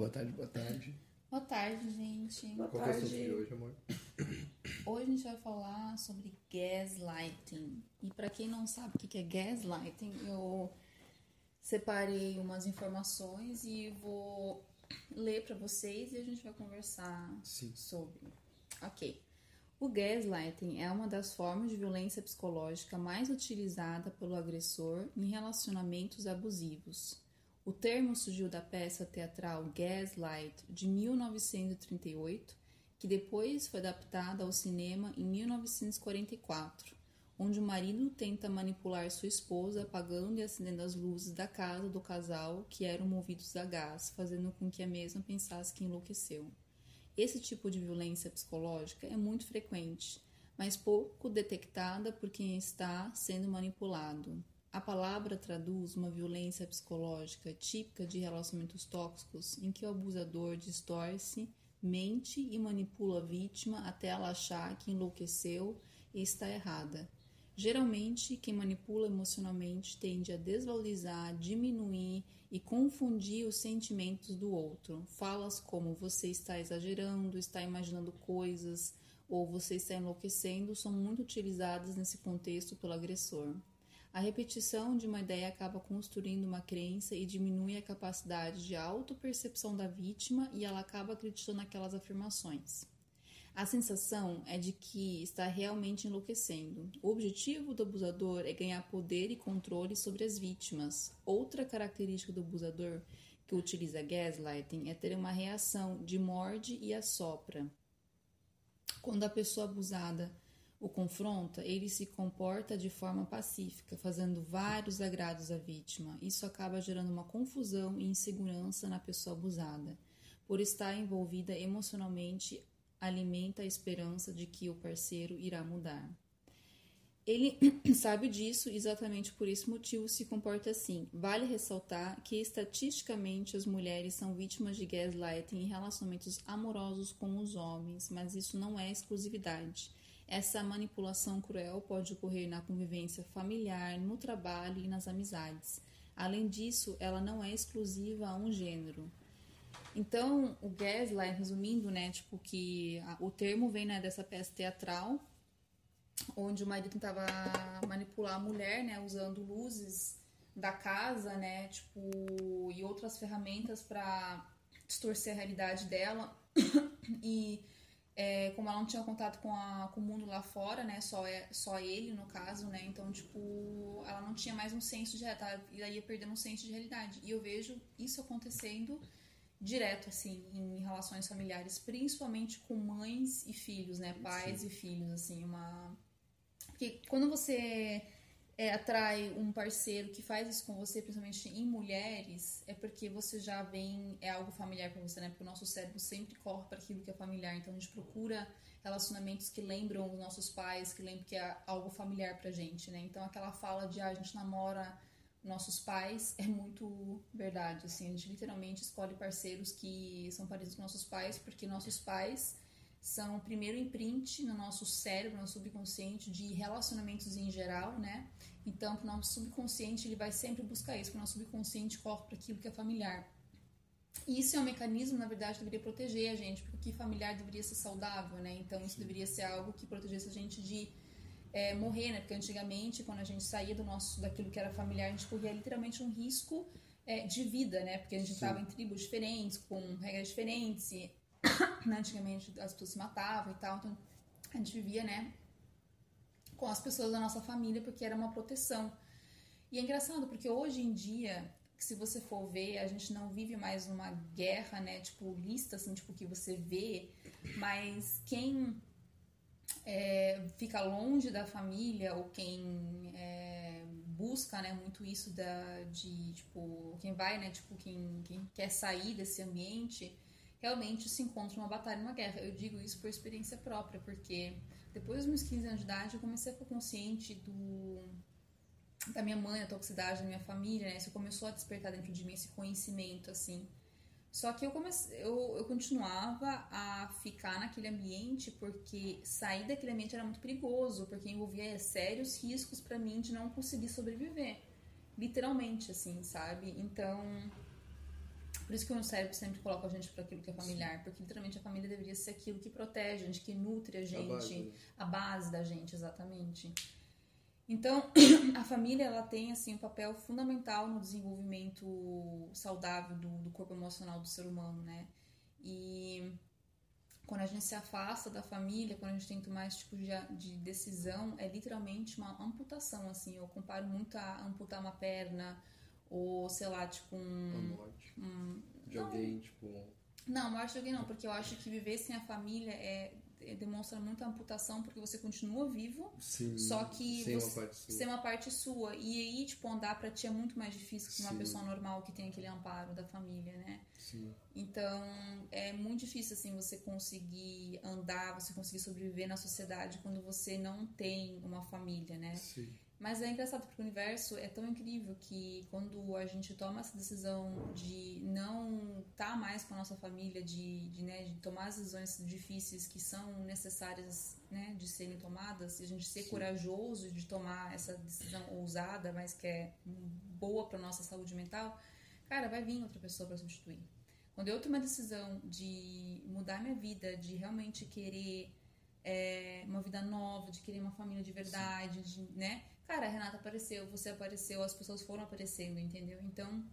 Boa tarde, boa tarde. Boa tarde, gente. Boa Qual que é o tarde. assunto de hoje, amor? Hoje a gente vai falar sobre gaslighting. E para quem não sabe o que que é gaslighting, eu separei umas informações e vou ler para vocês e a gente vai conversar Sim. sobre. Ok. O gaslighting é uma das formas de violência psicológica mais utilizada pelo agressor em relacionamentos abusivos. O termo surgiu da peça teatral Gaslight de 1938, que depois foi adaptada ao cinema em 1944, onde o marido tenta manipular sua esposa apagando e acendendo as luzes da casa do casal que eram movidos a gás, fazendo com que a mesma pensasse que enlouqueceu. Esse tipo de violência psicológica é muito frequente, mas pouco detectada por quem está sendo manipulado. A palavra traduz uma violência psicológica típica de relacionamentos tóxicos em que o abusador distorce, mente e manipula a vítima até ela achar que enlouqueceu e está errada. Geralmente, quem manipula emocionalmente tende a desvalorizar, diminuir e confundir os sentimentos do outro. Falas como você está exagerando, está imaginando coisas ou você está enlouquecendo são muito utilizadas nesse contexto pelo agressor. A repetição de uma ideia acaba construindo uma crença e diminui a capacidade de autopercepção da vítima e ela acaba acreditando naquelas afirmações. A sensação é de que está realmente enlouquecendo. O objetivo do abusador é ganhar poder e controle sobre as vítimas. Outra característica do abusador que utiliza gaslighting é ter uma reação de morde e assopra. Quando a pessoa abusada o confronta, ele se comporta de forma pacífica, fazendo vários agrados à vítima. Isso acaba gerando uma confusão e insegurança na pessoa abusada. Por estar envolvida emocionalmente, alimenta a esperança de que o parceiro irá mudar. Ele sabe disso e exatamente por esse motivo se comporta assim. Vale ressaltar que estatisticamente as mulheres são vítimas de gaslighting em relacionamentos amorosos com os homens, mas isso não é exclusividade. Essa manipulação cruel pode ocorrer na convivência familiar, no trabalho e nas amizades. Além disso, ela não é exclusiva a um gênero. Então, o gaslight, resumindo, né, tipo que a- o termo vem né, dessa peça teatral, onde o marido tentava manipular a mulher, né, usando luzes da casa, né, tipo, e outras ferramentas para distorcer a realidade dela. e é, como ela não tinha contato com, a, com o mundo lá fora, né, só, é, só ele no caso, né, então, tipo, ela não tinha mais um senso de realidade, ela ia perdendo um senso de realidade. E eu vejo isso acontecendo direto, assim, em relações familiares, principalmente com mães e filhos, né, pais e filhos, assim, uma... Porque quando você é, atrai um parceiro que faz isso com você, principalmente em mulheres, é porque você já vem, é algo familiar pra você, né? Porque o nosso cérebro sempre corre para aquilo que é familiar. Então a gente procura relacionamentos que lembram os nossos pais, que lembram que é algo familiar pra gente, né? Então aquela fala de ah, a gente namora nossos pais é muito verdade, assim, a gente literalmente escolhe parceiros que são parecidos com nossos pais, porque nossos pais são o primeiro imprint no nosso cérebro, no nosso subconsciente de relacionamentos em geral, né? Então, o nosso subconsciente ele vai sempre buscar isso, o nosso subconsciente corre para aquilo que é familiar. E isso é um mecanismo, na verdade, que deveria proteger a gente, porque o que familiar deveria ser saudável, né? Então, isso deveria ser algo que protegesse a gente de é, morrer, né? Porque antigamente, quando a gente saía do nosso, daquilo que era familiar, a gente corria literalmente um risco é, de vida, né? Porque a gente estava em tribos diferentes, com regras diferentes, e? antigamente as pessoas se matavam e tal, então a gente vivia, né? Com as pessoas da nossa família, porque era uma proteção. E é engraçado, porque hoje em dia, se você for ver, a gente não vive mais uma guerra, né? Tipo, lista, assim, tipo, que você vê, mas quem é, fica longe da família ou quem é, busca, né, muito isso da, de, tipo, quem vai, né, tipo, quem, quem quer sair desse ambiente, realmente se encontra uma batalha, uma guerra. Eu digo isso por experiência própria, porque depois dos meus 15 anos de idade, eu comecei a ficar consciente do da minha mãe, da toxicidade da minha família, né? Isso começou a despertar dentro de mim esse conhecimento, assim. Só que eu, comecei, eu, eu continuava a ficar naquele ambiente porque sair daquele ambiente era muito perigoso, porque envolvia sérios riscos para mim de não conseguir sobreviver. Literalmente, assim, sabe? Então, Por isso que o cérebro sempre coloca a gente para aquilo que é familiar, porque literalmente a família deveria ser aquilo que protege a gente, que nutre a gente, a base, a base da gente, exatamente. Então, a família ela tem assim um papel fundamental no desenvolvimento saudável do, do corpo emocional do ser humano, né? E quando a gente se afasta da família, quando a gente tem que tomar esse tipo de, de decisão, é literalmente uma amputação, assim. Eu comparo muito a amputar uma perna, ou sei lá, tipo um. A morte. Um, de não, alguém, tipo. Não, morte de alguém não, porque eu acho que viver sem a família é demonstra muita amputação porque você continua vivo, Sim, só que sem, você, uma parte sua. sem uma parte sua. E aí, tipo, andar pra ti é muito mais difícil que uma Sim. pessoa normal que tem aquele amparo da família, né? Sim. Então, é muito difícil, assim, você conseguir andar, você conseguir sobreviver na sociedade quando você não tem uma família, né? Sim. Mas é engraçado porque o universo é tão incrível que quando a gente toma essa decisão de não estar tá mais com a nossa família, de, de, né, de tomar as decisões difíceis que são necessárias né, de serem tomadas, e a gente ser Sim. corajoso de tomar essa decisão ousada, mas que é boa para nossa saúde mental, cara, vai vir outra pessoa para substituir. Quando eu tomo a decisão de mudar minha vida, de realmente querer é, uma vida nova, de querer uma família de verdade, de, né? Cara, a Renata apareceu, você apareceu, as pessoas foram aparecendo, entendeu? Então,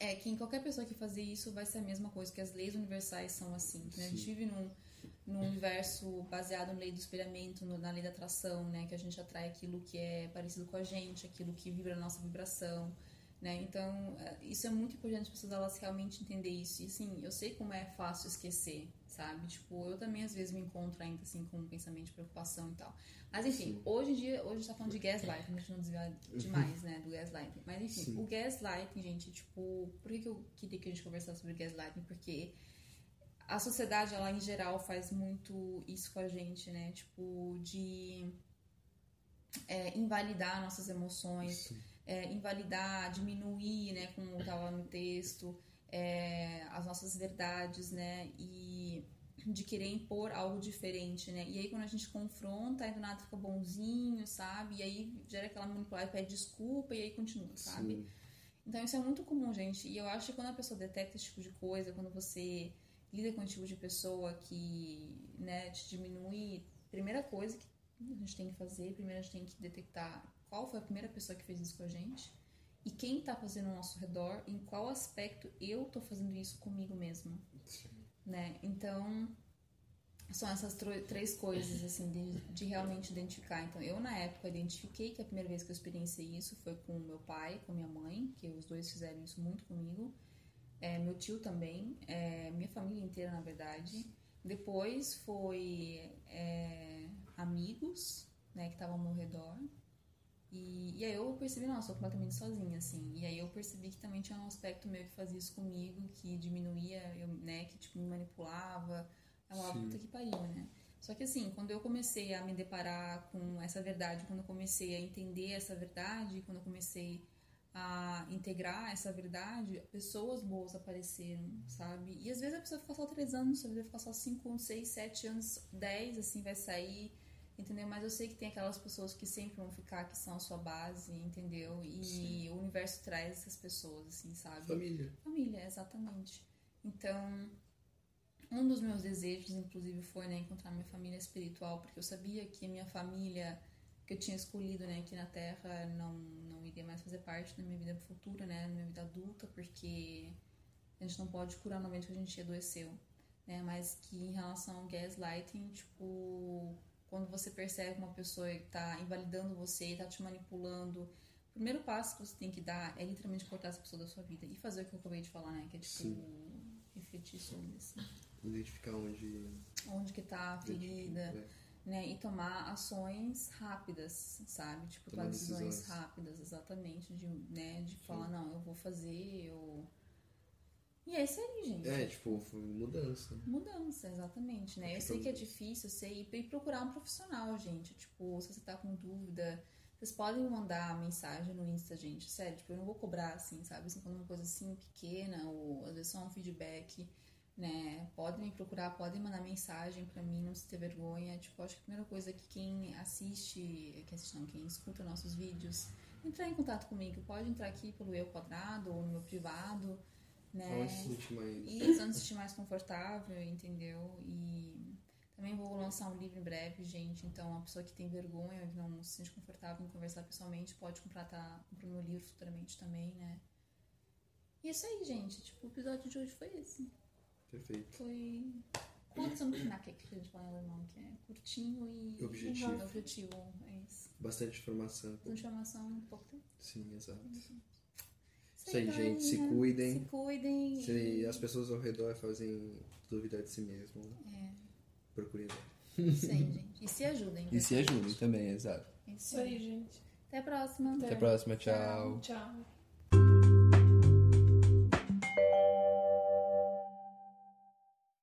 é que em qualquer pessoa que fazer isso vai ser a mesma coisa, que as leis universais são assim. Né? A gente vive num, num universo baseado na lei do espelhamento, no, na lei da atração, né? Que a gente atrai aquilo que é parecido com a gente, aquilo que vibra a nossa vibração. Né? Então, é, isso é muito importante as pessoas elas realmente entender isso. E assim, eu sei como é fácil esquecer, sabe? Tipo, eu também às vezes me encontro ainda assim com um pensamento de preocupação e tal. Mas enfim, Sim. hoje em dia, hoje a gente tá falando de gaslighting, a gente não desviar demais, né, do gaslighting. Mas enfim, Sim. o gaslighting, gente, tipo, por que, que eu queria que a gente conversasse sobre gaslighting? Porque a sociedade, ela em geral faz muito isso com a gente, né? Tipo, de é, invalidar nossas emoções. Sim é, invalidar, diminuir, né, como estava no texto, é, as nossas verdades, né, e de querer impor algo diferente, né, e aí quando a gente confronta, aí do nada fica bonzinho, sabe, e aí gera aquela manipulação, pede desculpa e aí continua, sabe. Sim. Então isso é muito comum, gente, e eu acho que quando a pessoa detecta esse tipo de coisa, quando você lida com esse tipo de pessoa que, né, te diminui, primeira coisa que a gente tem que fazer, primeiro a gente tem que detectar qual foi a primeira pessoa que fez isso com a gente e quem está fazendo ao nosso redor, em qual aspecto eu estou fazendo isso comigo mesma, né? Então são essas três coisas assim de, de, realmente identificar. Então eu na época identifiquei que a primeira vez que eu experienciei isso foi com meu pai, com minha mãe, que os dois fizeram isso muito comigo. É, meu tio também, é, minha família inteira na verdade. Depois foi é, amigos, né, que estavam ao meu redor. E, e aí eu percebi, nossa, eu completamente sozinha, assim. E aí eu percebi que também tinha um aspecto meio que fazia isso comigo, que diminuía, eu, né, que tipo, me manipulava. É uma puta que pariu, né? Só que assim, quando eu comecei a me deparar com essa verdade, quando eu comecei a entender essa verdade, quando eu comecei a integrar essa verdade, pessoas boas apareceram, sabe? E às vezes a pessoa fica só três anos, às vezes vai ficar só cinco, seis, sete anos, dez, assim, vai sair entendeu? Mas eu sei que tem aquelas pessoas que sempre vão ficar, que são a sua base, entendeu? E Sim. o universo traz essas pessoas, assim, sabe? Família. Família, exatamente. Então, um dos meus desejos, inclusive, foi né, encontrar minha família espiritual, porque eu sabia que a minha família que eu tinha escolhido né, aqui na Terra não, não iria mais fazer parte da minha vida futura, né, da minha vida adulta, porque a gente não pode curar no momento que a gente adoeceu. Né, mas que em relação ao gaslighting, tipo, quando você percebe uma pessoa que está invalidando você, está te manipulando, o primeiro passo que você tem que dar é literalmente cortar essa pessoa da sua vida e fazer o que eu acabei de falar, né? Que é tipo Sim. refletir sobre assim. Identificar onde. Onde que tá a ferida. É. Né, e tomar ações rápidas, sabe? Tipo, tomar decisões, decisões rápidas, exatamente, de, né, de falar, não, eu vou fazer, eu e é isso aí, gente. É, tipo, mudança. Mudança, exatamente, né? Eu sei que é difícil, eu sei, e procurar um profissional, gente. Tipo, se você tá com dúvida, vocês podem mandar mensagem no Insta, gente. Sério, tipo, eu não vou cobrar assim, sabe? Assim, quando uma coisa assim pequena, ou às vezes só um feedback, né? Podem me procurar, podem mandar mensagem pra mim, não se ter vergonha. Tipo, acho que a primeira coisa é que quem assiste, quem assiste não, quem escuta nossos vídeos, entrar em contato comigo. Pode entrar aqui pelo Eu Quadrado ou no meu privado né? Onde se sentir mais. Isso, onde se sentir mais confortável, entendeu? E também vou lançar um livro em breve, gente. Então, a pessoa que tem vergonha, que não se sente confortável em conversar pessoalmente, pode comprar, tá, comprar meu livro futuramente também, né? E é isso aí, gente. Tipo, o episódio de hoje foi esse. Perfeito. Foi. Quantos anos que a gente fala em alemão, que é curtinho e Objetivo. objetivo. É isso. Bastante informação. Bastante informação em pouco tempo. Sim, exato. Isso Isso aí, gente. Se cuidem. Se cuidem. Se as pessoas ao redor fazem duvidar de si mesmo, É, procurem ver. isso aí, gente. E se ajudem. E se ajudem também, exato. É Isso aí, gente. Até a próxima. Até a próxima, tchau. Tchau.